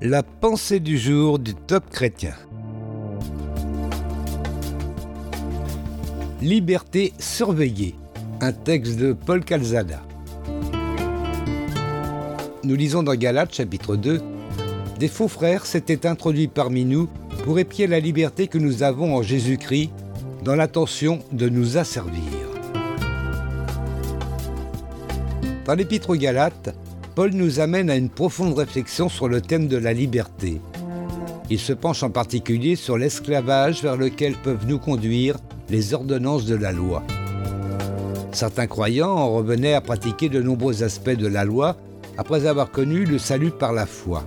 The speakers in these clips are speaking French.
La pensée du jour du top chrétien. Liberté surveillée. Un texte de Paul Calzada. Nous lisons dans Galates chapitre 2 Des faux frères s'étaient introduits parmi nous pour épier la liberté que nous avons en Jésus-Christ dans l'intention de nous asservir. Dans l'épître aux Galates, Paul nous amène à une profonde réflexion sur le thème de la liberté. Il se penche en particulier sur l'esclavage vers lequel peuvent nous conduire les ordonnances de la loi. Certains croyants en revenaient à pratiquer de nombreux aspects de la loi après avoir connu le salut par la foi.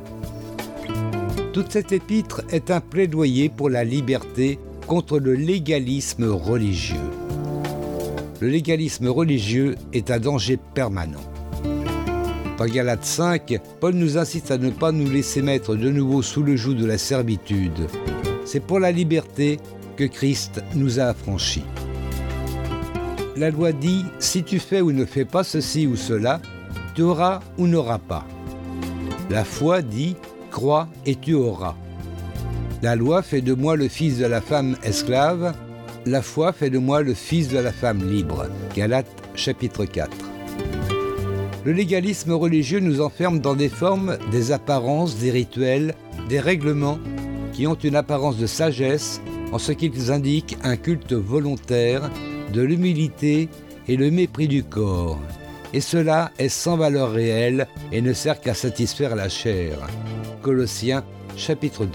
Toute cette épître est un plaidoyer pour la liberté contre le légalisme religieux. Le légalisme religieux est un danger permanent. Dans Galates 5, Paul nous incite à ne pas nous laisser mettre de nouveau sous le joug de la servitude. C'est pour la liberté que Christ nous a affranchis. La loi dit, si tu fais ou ne fais pas ceci ou cela, tu auras ou n'auras pas. La foi dit, crois et tu auras. La loi fait de moi le fils de la femme esclave, la foi fait de moi le fils de la femme libre. Galates chapitre 4. Le légalisme religieux nous enferme dans des formes, des apparences, des rituels, des règlements qui ont une apparence de sagesse en ce qu'ils indiquent un culte volontaire, de l'humilité et le mépris du corps. Et cela est sans valeur réelle et ne sert qu'à satisfaire la chair. Colossiens chapitre 2.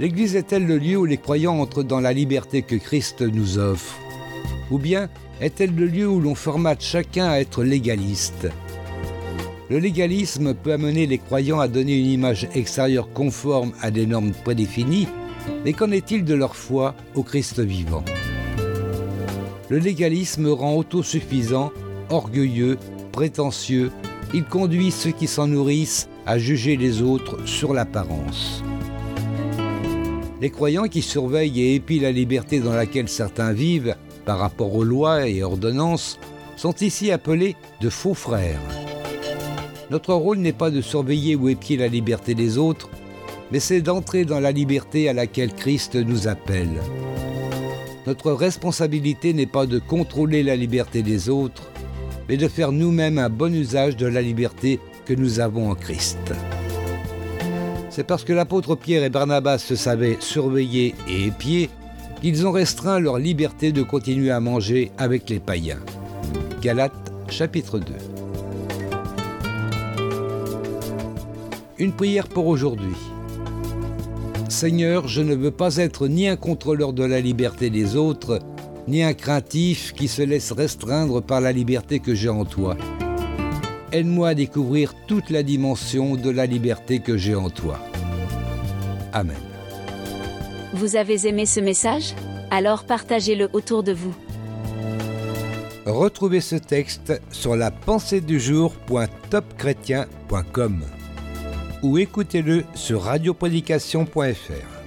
L'Église est-elle le lieu où les croyants entrent dans la liberté que Christ nous offre? Ou bien est-elle le lieu où l'on formate chacun à être légaliste Le légalisme peut amener les croyants à donner une image extérieure conforme à des normes prédéfinies, mais qu'en est-il de leur foi au Christ vivant Le légalisme rend autosuffisant, orgueilleux, prétentieux, il conduit ceux qui s'en nourrissent à juger les autres sur l'apparence. Les croyants qui surveillent et épient la liberté dans laquelle certains vivent par rapport aux lois et ordonnances, sont ici appelés de faux frères. Notre rôle n'est pas de surveiller ou épier la liberté des autres, mais c'est d'entrer dans la liberté à laquelle Christ nous appelle. Notre responsabilité n'est pas de contrôler la liberté des autres, mais de faire nous-mêmes un bon usage de la liberté que nous avons en Christ. C'est parce que l'apôtre Pierre et Barnabas se savaient surveiller et épier qu'ils ont restreint leur liberté de continuer à manger avec les païens. Galates chapitre 2 Une prière pour aujourd'hui. Seigneur, je ne veux pas être ni un contrôleur de la liberté des autres, ni un craintif qui se laisse restreindre par la liberté que j'ai en toi. Aide-moi à découvrir toute la dimension de la liberté que j'ai en toi. Amen. Vous avez aimé ce message? Alors partagez-le autour de vous. Retrouvez ce texte sur la pensée du jour.topchrétien.com ou écoutez-le sur radioprédication.fr.